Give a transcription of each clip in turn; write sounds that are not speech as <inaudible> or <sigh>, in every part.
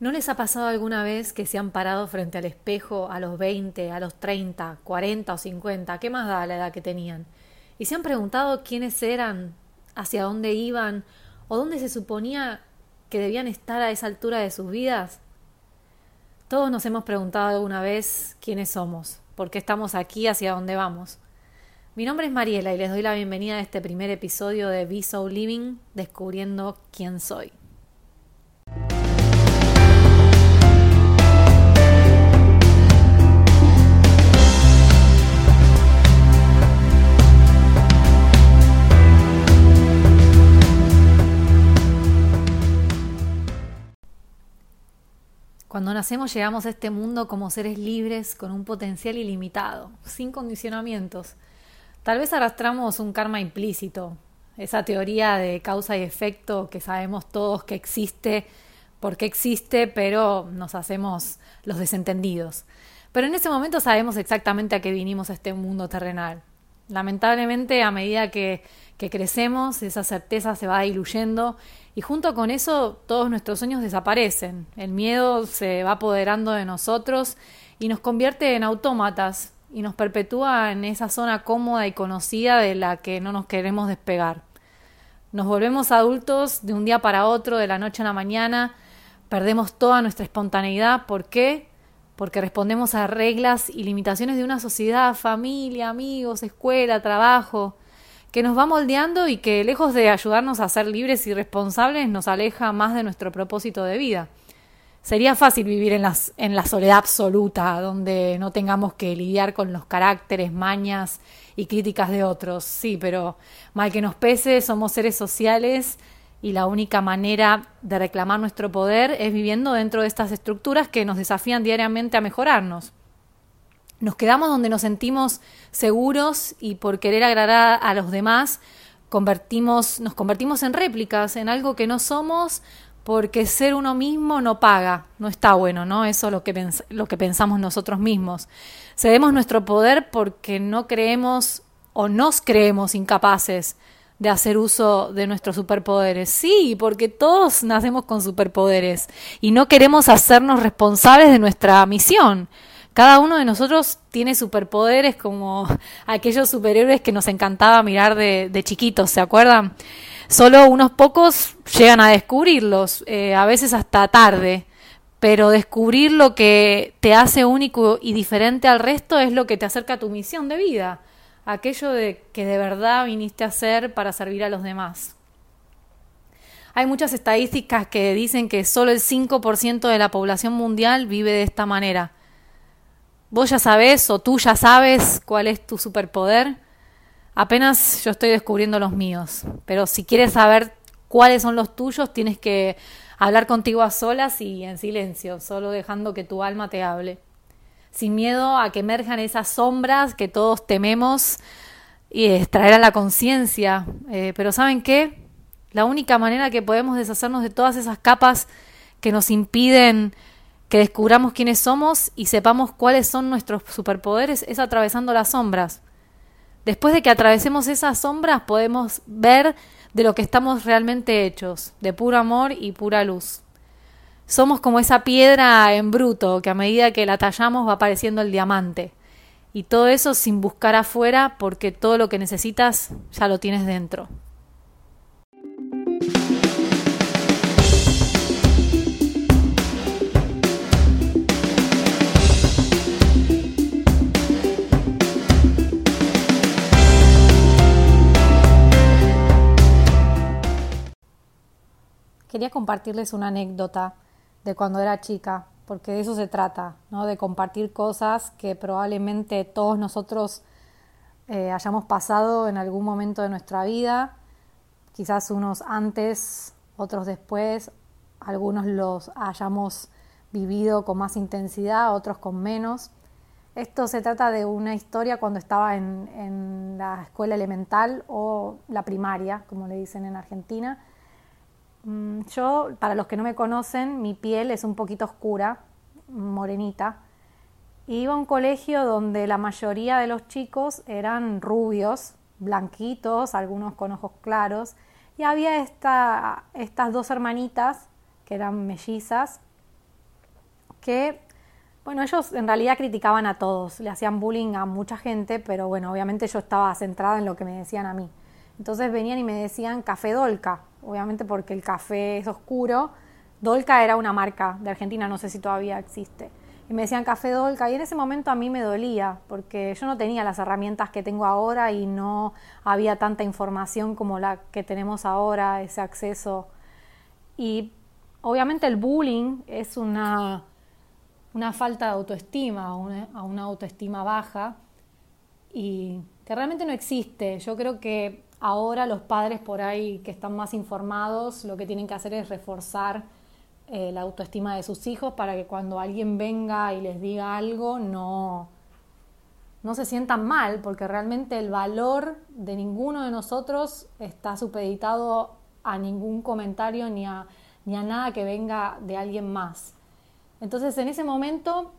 les ha pasado alguna vez que se han parado frente al espejo a los 20, a los 30, 40 o 50, qué más da la edad que tenían? Y se han preguntado quiénes eran, hacia dónde iban o dónde se suponía que debían estar a esa altura de sus vidas? Todos nos hemos preguntado alguna vez quiénes somos, por qué estamos aquí, hacia dónde vamos. Mi nombre es Mariela y les doy la bienvenida a este primer episodio de Be So Living, descubriendo quién soy. Nacemos llegamos a este mundo como seres libres con un potencial ilimitado, sin condicionamientos. Tal vez arrastramos un karma implícito, esa teoría de causa y efecto que sabemos todos que existe, porque existe, pero nos hacemos los desentendidos. Pero en ese momento sabemos exactamente a qué vinimos a este mundo terrenal. Lamentablemente, a medida que, crecemos, esa certeza se va diluyendo y junto con eso todos nuestros sueños desaparecen. El miedo se va apoderando de nosotros y nos convierte en autómatas y nos perpetúa en esa zona cómoda y conocida de la que no nos queremos despegar. Nos volvemos adultos de un día para otro, de la noche a la mañana, perdemos toda nuestra espontaneidad. ¿Por qué? Porque respondemos a reglas y limitaciones de una sociedad, familia, amigos, escuela, trabajo, que nos va moldeando y que lejos de ayudarnos a ser libres y responsables nos aleja más de nuestro propósito de vida. Sería fácil vivir en, las, en la soledad absoluta, donde no tengamos que lidiar con los caracteres, mañas y críticas de otros. Sí, pero mal que nos pese, somos seres sociales y la única manera de reclamar nuestro poder es viviendo dentro de estas estructuras que nos desafían diariamente a mejorarnos. Nos quedamos donde nos sentimos seguros y por querer agradar a los demás convertimos, nos convertimos en réplicas, en algo que no somos porque ser uno mismo no paga, no está bueno, ¿no? Eso es lo que, lo que pensamos nosotros mismos. Cedemos nuestro poder porque no creemos o nos creemos incapaces de hacer uso de nuestros superpoderes. Sí, porque todos nacemos con superpoderes y no queremos hacernos responsables de nuestra misión. Cada uno de nosotros tiene superpoderes como <laughs> aquellos superhéroes que nos encantaba mirar de, chiquitos, ¿se acuerdan? Solo unos pocos llegan a descubrirlos, eh, a veces hasta tarde, pero descubrir lo que te hace único y diferente al resto es lo que te acerca a tu misión de vida, aquello de que de verdad viniste a hacer para servir a los demás. Hay muchas estadísticas que dicen que solo el 5% de la población mundial vive de esta manera. Vos ya sabés o tú ya sabes cuál es tu superpoder. Apenas yo estoy descubriendo los míos, pero si quieres saber cuáles son los tuyos, tienes que hablar contigo a solas y en silencio, solo dejando que tu alma te hable. Sin miedo a que emerjan esas sombras que todos tememos y extraer a la conciencia. Eh, pero ¿saben qué? La única manera que podemos deshacernos de todas esas capas que nos impiden que descubramos quiénes somos y sepamos cuáles son nuestros superpoderes es atravesando las sombras. Después de que atravesemos esas sombras podemos ver de lo que estamos realmente hechos, de puro amor y pura luz. Somos como esa piedra en bruto que a medida que la tallamos va apareciendo el diamante. Y todo eso sin buscar afuera porque todo lo que necesitas ya lo tienes dentro. quería compartirles una anécdota de cuando era chica, porque de eso se trata, ¿no? de compartir cosas que probablemente todos nosotros eh, hayamos pasado en algún momento de nuestra vida, quizás unos antes, otros después, algunos los hayamos vivido con más intensidad, otros con menos. Esto se trata de una historia cuando estaba en, en la escuela elemental o la primaria, como le dicen en Argentina, yo, para los que no me conocen, mi piel es un poquito oscura, morenita. Iba a un colegio donde la mayoría de los chicos eran rubios, blanquitos, algunos con ojos claros, y había esta, estas dos hermanitas que eran mellizas, que, bueno, ellos en realidad criticaban a todos, le hacían bullying a mucha gente, pero bueno, obviamente yo estaba centrada en lo que me decían a mí. Entonces venían y me decían café Dolca, obviamente porque el café es oscuro. Dolca era una marca de Argentina, no sé si todavía existe. Y me decían café Dolca y en ese momento a mí me dolía porque yo no tenía las herramientas que tengo ahora y no había tanta información como la que tenemos ahora, ese acceso. Y obviamente el bullying es una, una falta de autoestima, una, una autoestima baja y que realmente no existe. Yo creo que ahora los padres por ahí que están más informados lo que tienen que hacer es reforzar eh, la autoestima de sus hijos para que cuando alguien venga y les diga algo no, no se sientan mal, porque realmente el valor de ninguno de nosotros está supeditado a ningún comentario ni a ni a nada que venga de alguien más. Entonces en ese momento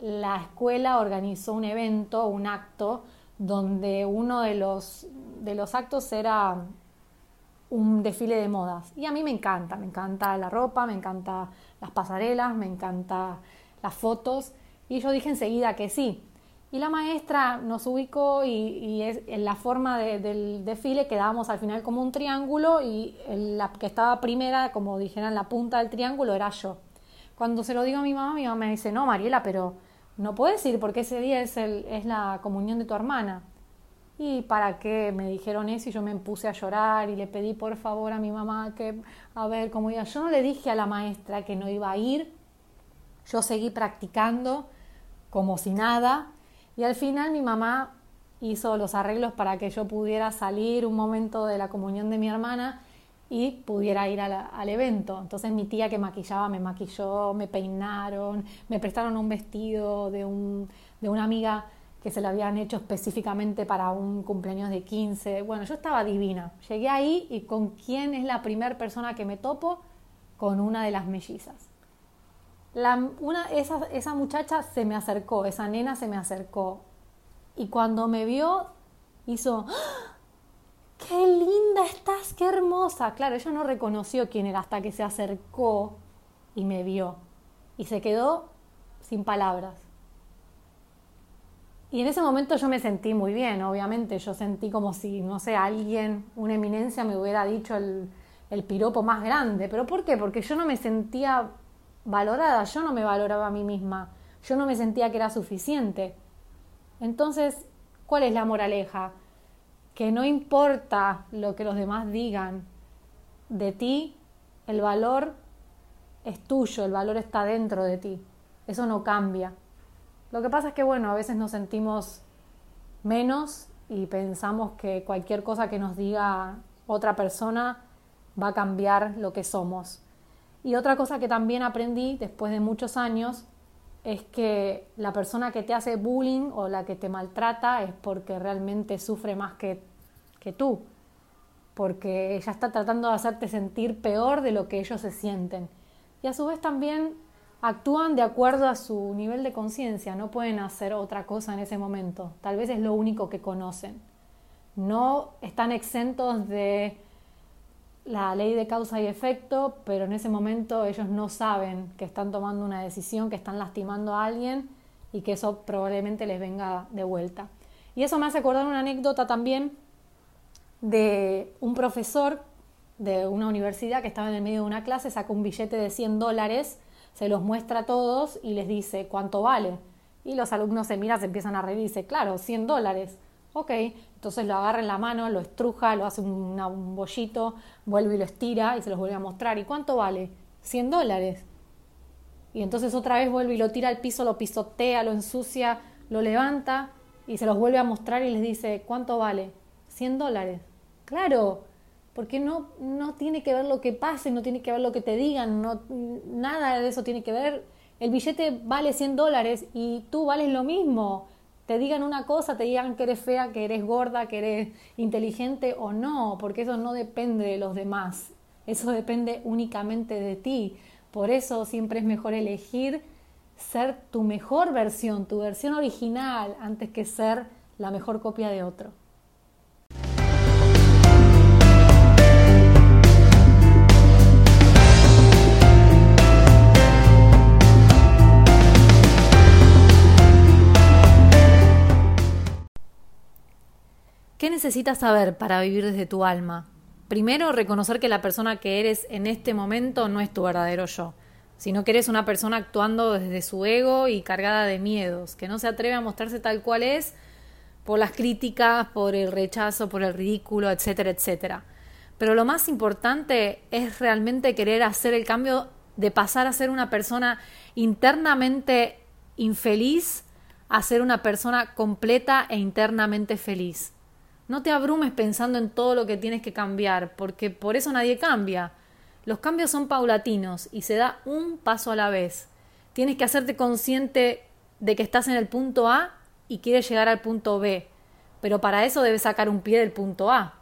la escuela organizó un evento, un acto, donde uno de los, de los actos era un desfile de modas. Y a mí me encanta, me encanta la ropa, me encanta las pasarelas, me encanta las fotos. Y yo dije enseguida que sí. Y la maestra nos ubicó y, en la forma del desfile quedábamos al final como un triángulo y la que estaba primera, como dijeran, la punta del triángulo era yo. Cuando se lo digo a mi mamá, mi mamá me dice, no, Mariela, pero no puedes ir porque ese día es, el, es la comunión de tu hermana. ¿Y para qué? Me dijeron eso y yo me puse a llorar y le pedí por favor a mi mamá que, a ver cómo iba. Yo no le dije a la maestra que no iba a ir, yo seguí practicando como si nada y al final mi mamá hizo los arreglos para que yo pudiera salir un momento de la comunión de mi hermana y pudiera ir al evento. Entonces mi tía que maquillaba me maquilló, me peinaron, me prestaron un vestido de, un, de una amiga que se lo habían hecho específicamente para un cumpleaños de 15. Bueno, yo estaba divina. Llegué ahí y con quién es la primera persona que me topo, con una de las mellizas una, esa, esa muchacha se me acercó, esa nena se me acercó. Y cuando me vio, hizo, ¡Ah! ¡Qué hermosa! Claro, ella no reconoció quién era hasta que se acercó y me vio. Y se quedó sin palabras. Y en ese momento yo me sentí muy bien, obviamente. Yo sentí como si, no sé, alguien, una eminencia me hubiera dicho el, el piropo más grande. ¿Pero por qué? Porque yo no me sentía valorada, yo no me valoraba a mí misma, yo no me sentía que era suficiente. Entonces, ¿cuál es la moraleja? Que no importa lo que los demás digan de ti, el valor es tuyo, el valor está dentro de ti, eso no cambia. Lo que pasa es que, bueno, a veces nos sentimos menos y pensamos que cualquier cosa que nos diga otra persona va a cambiar lo que somos. Y otra cosa que también aprendí después de muchos años es que la persona que te hace bullying o la que te maltrata es porque realmente sufre más que, que tú, porque ella está tratando de hacerte sentir peor de lo que ellos se sienten. Y a su vez también actúan de acuerdo a su nivel de conciencia, no pueden hacer otra cosa en ese momento, tal vez es lo único que conocen. No están exentos de la ley de causa y efecto, pero en ese momento ellos no saben que están tomando una decisión, que están lastimando a alguien y que eso probablemente les venga de vuelta. Y eso me hace acordar una anécdota también de un profesor de una universidad que estaba en el medio de una clase, saca un billete de 100 dólares, se los muestra a todos y les dice cuánto vale. Y los alumnos se miran, se empiezan a reír y dice, claro, 100 dólares. Ok, entonces lo agarra en la mano, lo estruja, lo hace un bollito, vuelve y lo estira y se los vuelve a mostrar. ¿Y cuánto vale? 100 dólares. Y entonces otra vez vuelve y lo tira al piso, lo pisotea, lo ensucia, lo levanta y se los vuelve a mostrar y les dice, ¿cuánto vale? 100 dólares. Claro, porque no, no tiene que ver lo que pase, no tiene que ver lo que te digan, no, nada de eso tiene que ver. El billete vale 100 dólares y tú vales lo mismo te digan una cosa, te digan que eres fea, que eres gorda, que eres inteligente o no, porque eso no depende de los demás, eso depende únicamente de ti. Por eso siempre es mejor elegir ser tu mejor versión, tu versión original, antes que ser la mejor copia de otro. Necesitas saber para vivir desde tu alma? Primero, reconocer que la persona que eres en este momento no es tu verdadero yo, sino que eres una persona actuando desde su ego y cargada de miedos, que no se atreve a mostrarse tal cual es por las críticas, por el rechazo, por el ridículo, etcétera, etcétera. Pero lo más importante es realmente querer hacer el cambio de pasar a ser una persona internamente infeliz a ser una persona completa e internamente feliz. No te abrumes pensando en todo lo que tienes que cambiar, porque por eso nadie cambia. Los cambios son paulatinos y se da un paso a la vez. Tienes que hacerte consciente de que estás en el punto A y quieres llegar al punto B, pero para eso debes sacar un pie del punto A.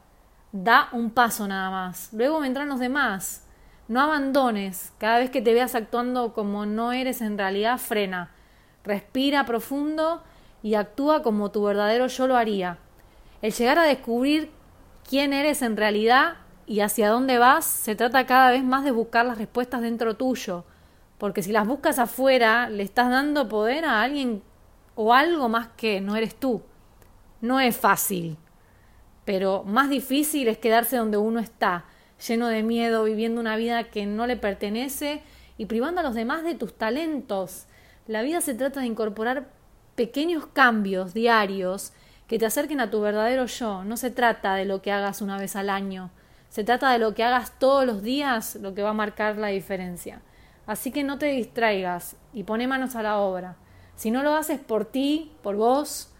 Da un paso nada más. Luego vendrán los demás. No abandones. Cada vez que te veas actuando como no eres en realidad, frena. Respira profundo y actúa como tu verdadero yo lo haría. El llegar a descubrir quién eres en realidad y hacia dónde vas se trata cada vez más de buscar las respuestas dentro tuyo. Porque si las buscas afuera, le estás dando poder a alguien o algo más que no eres tú. No es fácil, pero más difícil es quedarse donde uno está, lleno de miedo, viviendo una vida que no le pertenece y privando a los demás de tus talentos. La vida se trata de incorporar pequeños cambios diarios que te acerquen a tu verdadero yo. No se trata de lo que hagas una vez al año, se trata de lo que hagas todos los días, lo que va a marcar la diferencia. Así que no te distraigas y pone manos a la obra. Si no lo haces por ti, por vos,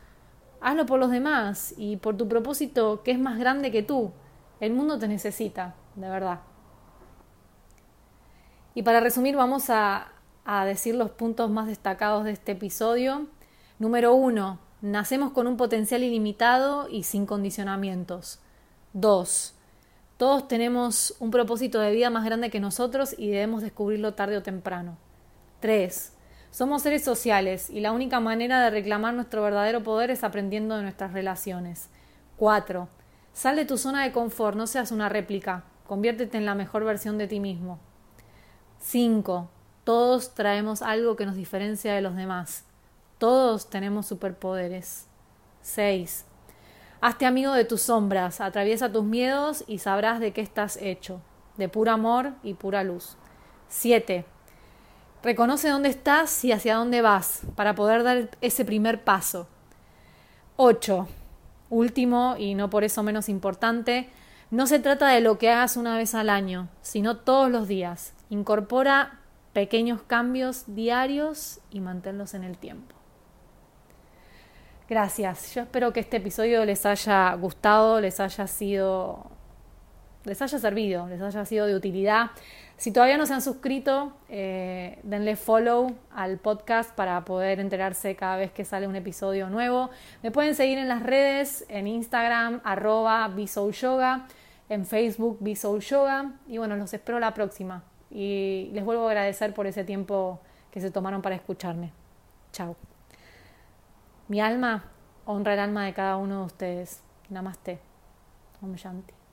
hazlo por los demás y por tu propósito que es más grande que tú. El mundo te necesita, de verdad. Y para resumir, vamos a, a decir los puntos más destacados de este episodio. Número uno, nacemos con un potencial ilimitado y sin condicionamientos. Dos, todos tenemos un propósito de vida más grande que nosotros y debemos descubrirlo tarde o temprano. Tres, somos seres sociales y la única manera de reclamar nuestro verdadero poder es aprendiendo de nuestras relaciones. 4. Sal de tu zona de confort, no seas una réplica, conviértete en la mejor versión de ti mismo. 5. Todos traemos algo que nos diferencia de los demás. Todos tenemos superpoderes. 6. Hazte amigo de tus sombras, atraviesa tus miedos y sabrás de qué estás hecho, de puro amor y pura luz. 7. Reconoce dónde estás y hacia dónde vas para poder dar ese primer paso. 8. Último y no por eso menos importante, no se trata de lo que hagas una vez al año, sino todos los días. Incorpora pequeños cambios diarios y manténlos en el tiempo. Gracias. Yo espero que este episodio les haya gustado, les haya sido les haya servido, les haya sido de utilidad. Si todavía no se han suscrito, eh, denle follow al podcast para poder enterarse cada vez que sale un episodio nuevo. Me pueden seguir en las redes, en Instagram, arroba Yoga, en Facebook Yoga. Y bueno, los espero la próxima. Y les vuelvo a agradecer por ese tiempo que se tomaron para escucharme. Chao. Mi alma honra el alma de cada uno de ustedes. Namaste. Om Shanti.